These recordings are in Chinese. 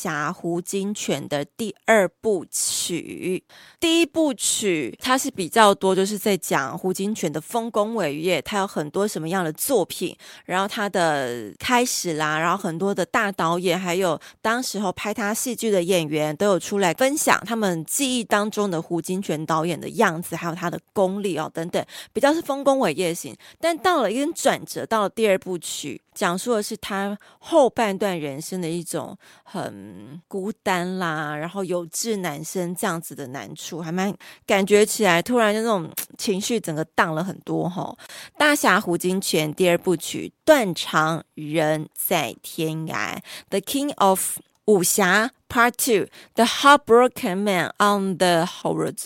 侠胡金犬的第二部，曲第一部曲它是比较多，就是在讲胡金铨的丰功伟业，他有很多什么样的作品，然后他的开始啦，然后很多的大导演，还有当时候拍他戏剧的演员都有出来分享他们记忆当中的胡金铨导演的样子，还有他的功力哦等等，比较是丰功伟业型。但到了一个转折，到了第二部曲，讲述的是他后半段人生的一种。很孤单啦，然后有志难伸这样子的难处，还蛮感觉起来，突然就那种情绪整个荡了很多哈。大侠胡金铨第二部曲，断肠人在天涯，The King of。武侠 Part Two，《The Heartbroken Man on the Horizon》。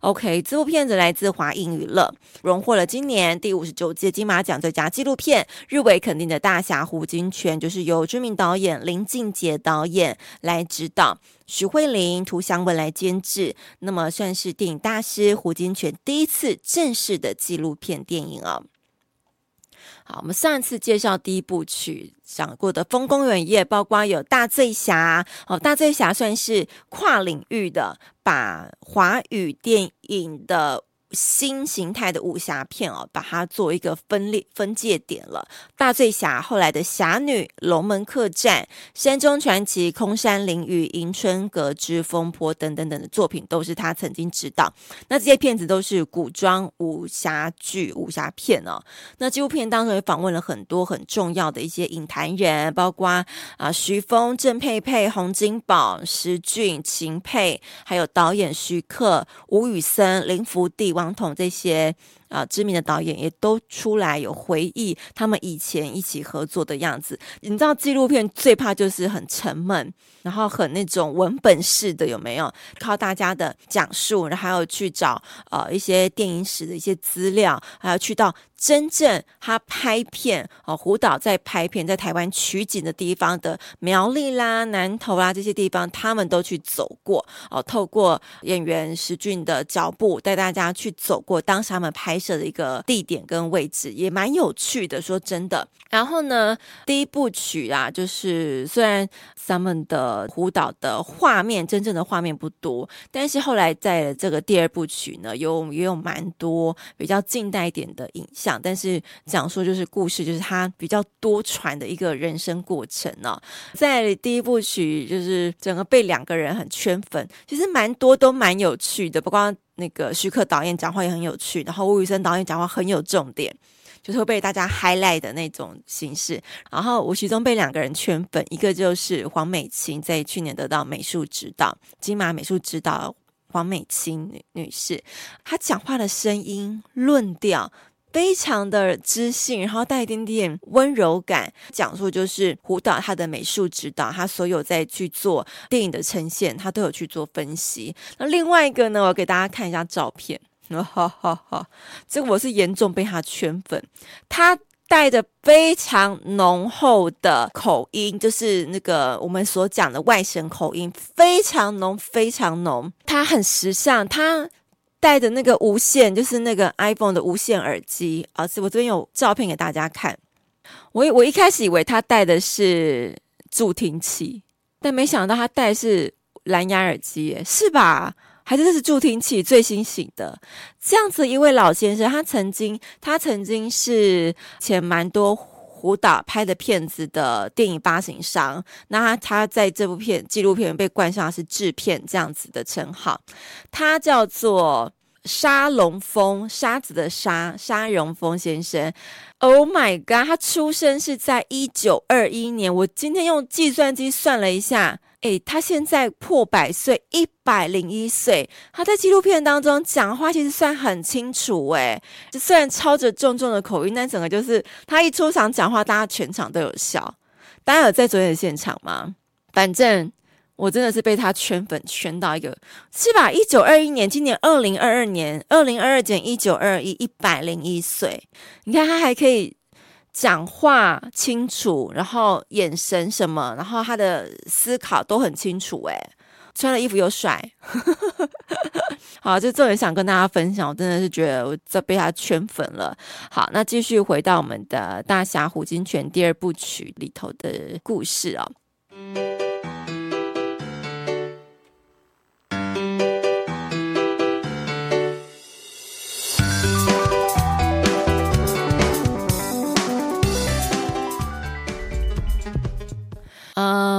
OK，这部片子来自华映娱乐，荣获了今年第五十九届金马奖最佳纪录片，入围肯定的大侠胡金铨，就是由知名导演林靖杰导演来指导，许慧玲、涂祥文来监制，那么算是电影大师胡金铨第一次正式的纪录片电影啊。好，我们上次介绍第一部曲讲过的丰功伟业，包括有大醉侠，哦，大醉侠算是跨领域的，把华语电影的。新形态的武侠片哦，把它做一个分裂分界点了。大醉侠后来的侠女、龙门客栈、山中传奇、空山灵雨、迎春阁之风波等等等的作品，都是他曾经执导。那这些片子都是古装武侠剧、武侠片哦。那纪录片当中也访问了很多很重要的一些影坛人，包括啊徐枫、郑佩佩、洪金宝、石俊、秦沛，还有导演徐克、吴宇森、林福地、王统这些啊知名的导演也都出来有回忆他们以前一起合作的样子。你知道纪录片最怕就是很沉闷，然后很那种文本式的，有没有？靠大家的讲述，然后还有去找呃一些电影史的一些资料，还要去到。真正他拍片哦，胡导在拍片，在台湾取景的地方的苗栗啦、南投啦这些地方，他们都去走过哦。透过演员石俊的脚步，带大家去走过当时他们拍摄的一个地点跟位置，也蛮有趣的。说真的，然后呢，第一部曲啊，就是虽然他们的舞蹈的画面真正的画面不多，但是后来在这个第二部曲呢，有也有蛮多比较近代一点的影像。但是讲说就是故事，就是他比较多舛的一个人生过程呢、在第一部曲，就是整个被两个人很圈粉，其实蛮多都蛮有趣的。不光那个徐克导演讲话也很有趣，然后吴宇森导演讲话很有重点，就是会被大家 highlight 的那种形式。然后我其中被两个人圈粉，一个就是黄美琴，在去年得到美术指导金马美术指导黄美琴女女士，她讲话的声音论调。非常的知性，然后带一点点温柔感，讲述就是胡导他的美术指导，他所有在去做电影的呈现，他都有去做分析。那另外一个呢，我给大家看一下照片，哈哈哈，这个我是严重被他圈粉，他带着非常浓厚的口音，就是那个我们所讲的外省口音，非常浓，非常浓。他很时尚，他。戴的那个无线，就是那个 iPhone 的无线耳机啊，是我这边有照片给大家看。我我一开始以为他戴的是助听器，但没想到他戴的是蓝牙耳机，是吧？还是这是助听器最新型的？这样子一位老先生，他曾经他曾经是前蛮多。胡导拍的片子的电影发行商，那他在这部片纪录片被冠上是制片这样子的称号，他叫做沙龙峰，沙子的沙，沙龙峰先生。Oh my god，他出生是在一九二一年，我今天用计算机算了一下。诶，他现在破百岁，一百零一岁。他在纪录片当中讲话其实算很清楚，诶，虽然操着重重的口音，但整个就是他一出场讲话，大家全场都有笑。大家有在昨天的现场吗？反正我真的是被他圈粉圈到一个，是吧？一九二一年，今年二零二二年，二零二二减一九二一，一百零一岁。你看他还可以讲话清楚，然后眼神什么，然后他的思考都很清楚。诶，穿的衣服又帅。好，就重点想跟大家分享，我真的是觉得我这被他圈粉了。好，那继续回到我们的《大侠胡金泉》第二部曲里头的故事哦。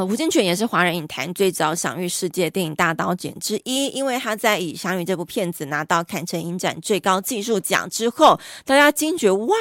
呃，胡金銓也是华人影坛最早享誉世界电影大导演之一，因为他在以《侠女》这部片子拿到坎城影展最高技术奖之后，大家惊觉哇，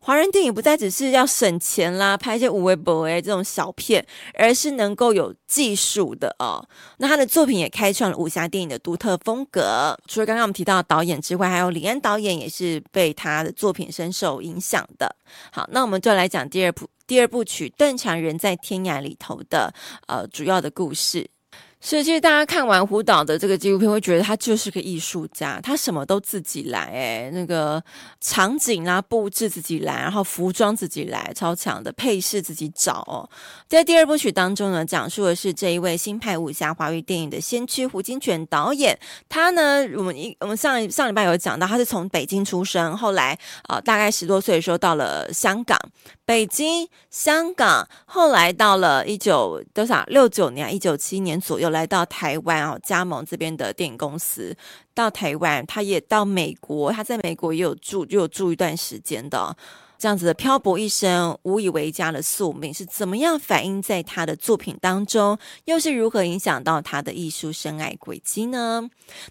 华人电影不再只是要省钱啦，拍一些无微不微这种小片，而是能够有技术的哦。那他的作品也开创了武侠电影的独特风格。除了刚刚我们提到的导演之外，还有李安导演也是被他的作品深受影响的。好，那我们就来讲第二部。第二部曲《邓强人在天涯》里头的呃主要的故事。所以，其实大家看完胡导的这个纪录片，会觉得他就是个艺术家，他什么都自己来，诶，那个场景啊布置自己来，然后服装自己来，超强的配饰自己找哦。在第二部曲当中呢，讲述的是这一位新派武侠华语电影的先驱胡金铨导演。他呢，我们一我们上上礼拜有讲到，他是从北京出生，后来啊、大概十多岁的时候到了香港，北京、香港，后来到了一九多少六九年、一九七年左右。来到台湾哦，加盟这边的电影公司。到台湾，他也到美国，他在美国也有住，就有住一段时间的。这样子的漂泊一生，无以为家的宿命是怎么样反映在他的作品当中，又是如何影响到他的艺术生涯轨迹呢？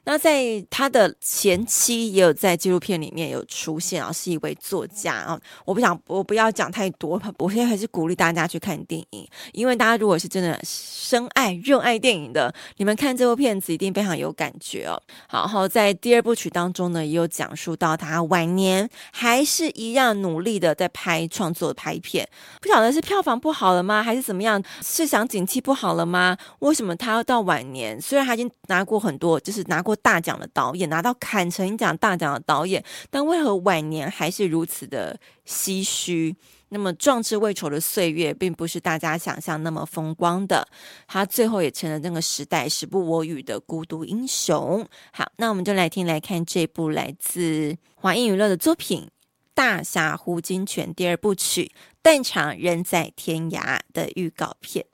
那在他的前期也有在纪录片里面有出现啊，是一位作家啊。我不想，我不要讲太多，我现在还是鼓励大家去看电影，因为大家如果是真的深爱、热爱电影的，你们看这部片子一定非常有感觉哦。好，然后在第二部曲当中呢，也有讲述到他晚年还是一样努力。的在拍创作拍片，不晓得是票房不好了吗，还是怎么样？市场景气不好了吗？为什么他要到晚年？虽然他已经拿过很多，就是拿过大奖的导演，拿到坎城影奖大奖的导演，但为何晚年还是如此的唏嘘？那么壮志未酬的岁月，并不是大家想象那么风光的。他最后也成了那个时代时不我与的孤独英雄。好，那我们就来听来看这部来自华映娱乐的作品。大侠胡金銓第二部曲《断肠人在天涯》的预告片。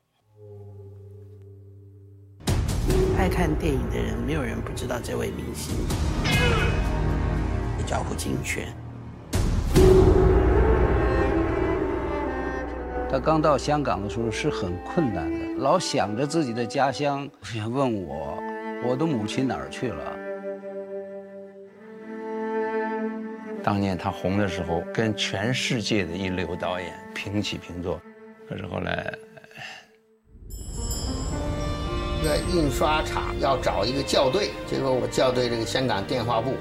爱看电影的人，没有人不知道这位明星，也叫胡金銓。他刚到香港的时候是很困难的，老想着自己的家乡，想问我，我的母亲哪儿去了？当年他红的时候，跟全世界的一流导演平起平坐，可是后来，在印刷厂要找一个校对，结果我校对这个香港电话簿，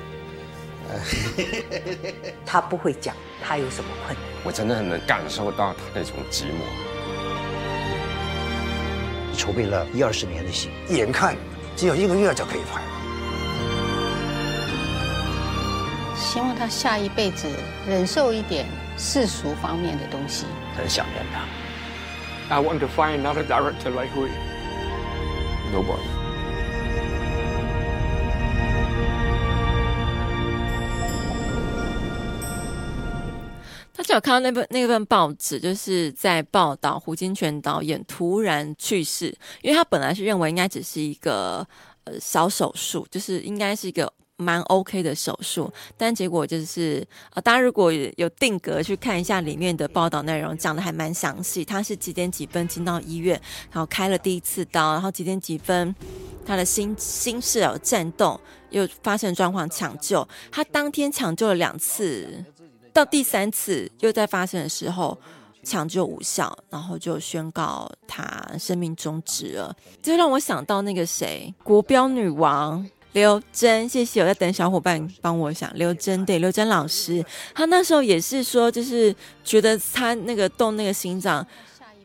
他不会讲他有什么困难，我真的很能感受到他那种寂寞。筹备了一二十年的戏，眼看只有一个月就可以拍了。希望他下一辈子忍受一点世俗方面的东西。很想念他。I want to find another director like we. Nobody. 他就有看到那份那份报纸，就是在报道胡金銓导演突然去世，因为他本来是认为应该只是一个呃小手术，就是应该是一个。蛮 OK 的手术，但结果就是，呃，大家如果有定格去看一下里面的报道内容，讲的还蛮详细。他是几点几分进到医院，然后开了第一次刀，然后几点几分他的心心室有颤动，又发生状况抢救。他当天抢救了两次，到第三次又在发生的时候抢救无效，然后就宣告他生命终止了。就让我想到那个谁，国标女王。刘真，谢谢，我在等小伙伴帮我想。刘真，对，刘真老师，他那时候也是说，就是觉得他那个动那个心脏，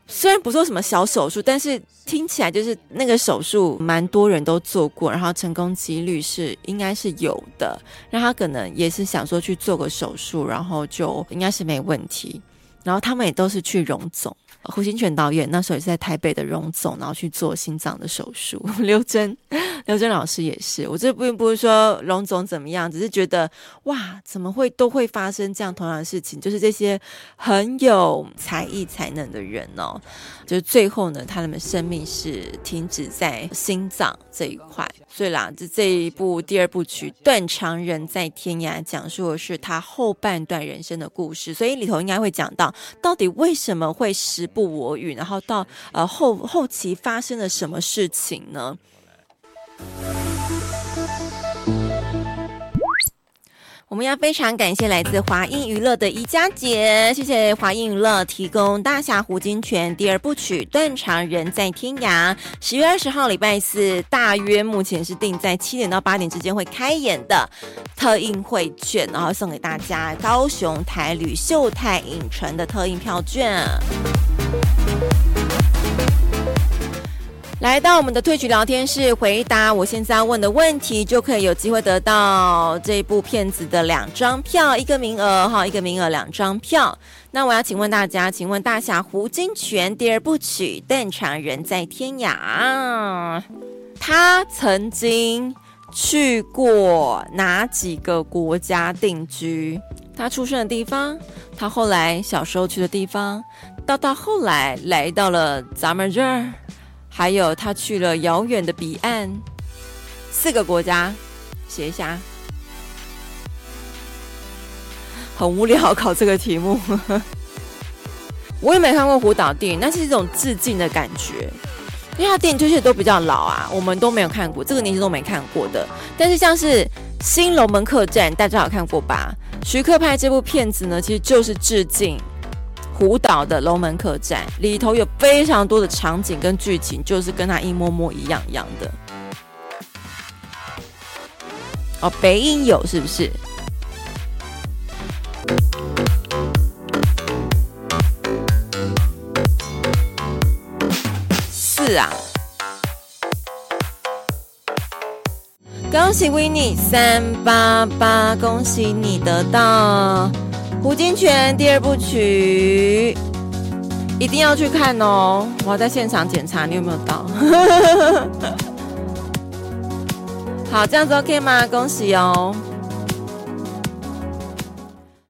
虽然不做什么小手术，但是听起来就是那个手术蛮多人都做过，然后成功几率是应该是有的。那他可能也是想说去做个手术，然后就应该是没问题。然后他们也都是去荣总。胡金銓导演那时候也是在台北的荣总，然后去做心脏的手术。刘真，刘真老师也是。我这并不是说荣总怎么样，只是觉得哇，怎么会都会发生这样同样的事情？就是这些很有才艺才能的人哦，就是最后呢，他们的生命是停止在心脏这一块。所以啦，这这一部第二部曲《断肠人在天涯》讲述的是他后半段人生的故事，所以里头应该会讲到到底为什么会失不我语，然后到呃后后期发生了什么事情呢？我们要非常感谢来自华映娱乐的宜家姐，谢谢华映娱乐提供《大侠胡金銓》第二部曲《断肠人在天涯》，十月二十号礼拜四，大约目前是定在七点到八点之间会开演的特映会券，然后送给大家高雄台旅秀泰影城的特映票券。来到我们的退局聊天室，回答我现在要问的问题，就可以有机会得到这部片子的两张票，一个名额哈，一个名额两张票。那我要请问大家，请问大侠胡金銓第二部曲《断肠人在天涯》，他曾经去过哪几个国家定居？他出生的地方，他后来小时候去的地方，到到后来来到了咱们这儿。还有，他去了遥远的彼岸，四个国家，写一下。很无聊，考这个题目。我也没看过胡导电影，那是一种致敬的感觉，因为他电影就是都比较老啊，我们都没有看过，这个年纪都没看过的。但是像是《新龙门客栈》，大家有看过吧？徐克拍这部片子呢，其实就是致敬。胡岛的《龙门客栈》里头有非常多的场景跟剧情，就是跟他一模模一样一样的。哦，北影有是不是？是啊。恭喜 Winnie 三八八，恭喜你得到。胡金铨第二部曲一定要去看哦！我要在现场检查你有没有到。好，这样子 OK 吗？恭喜哦！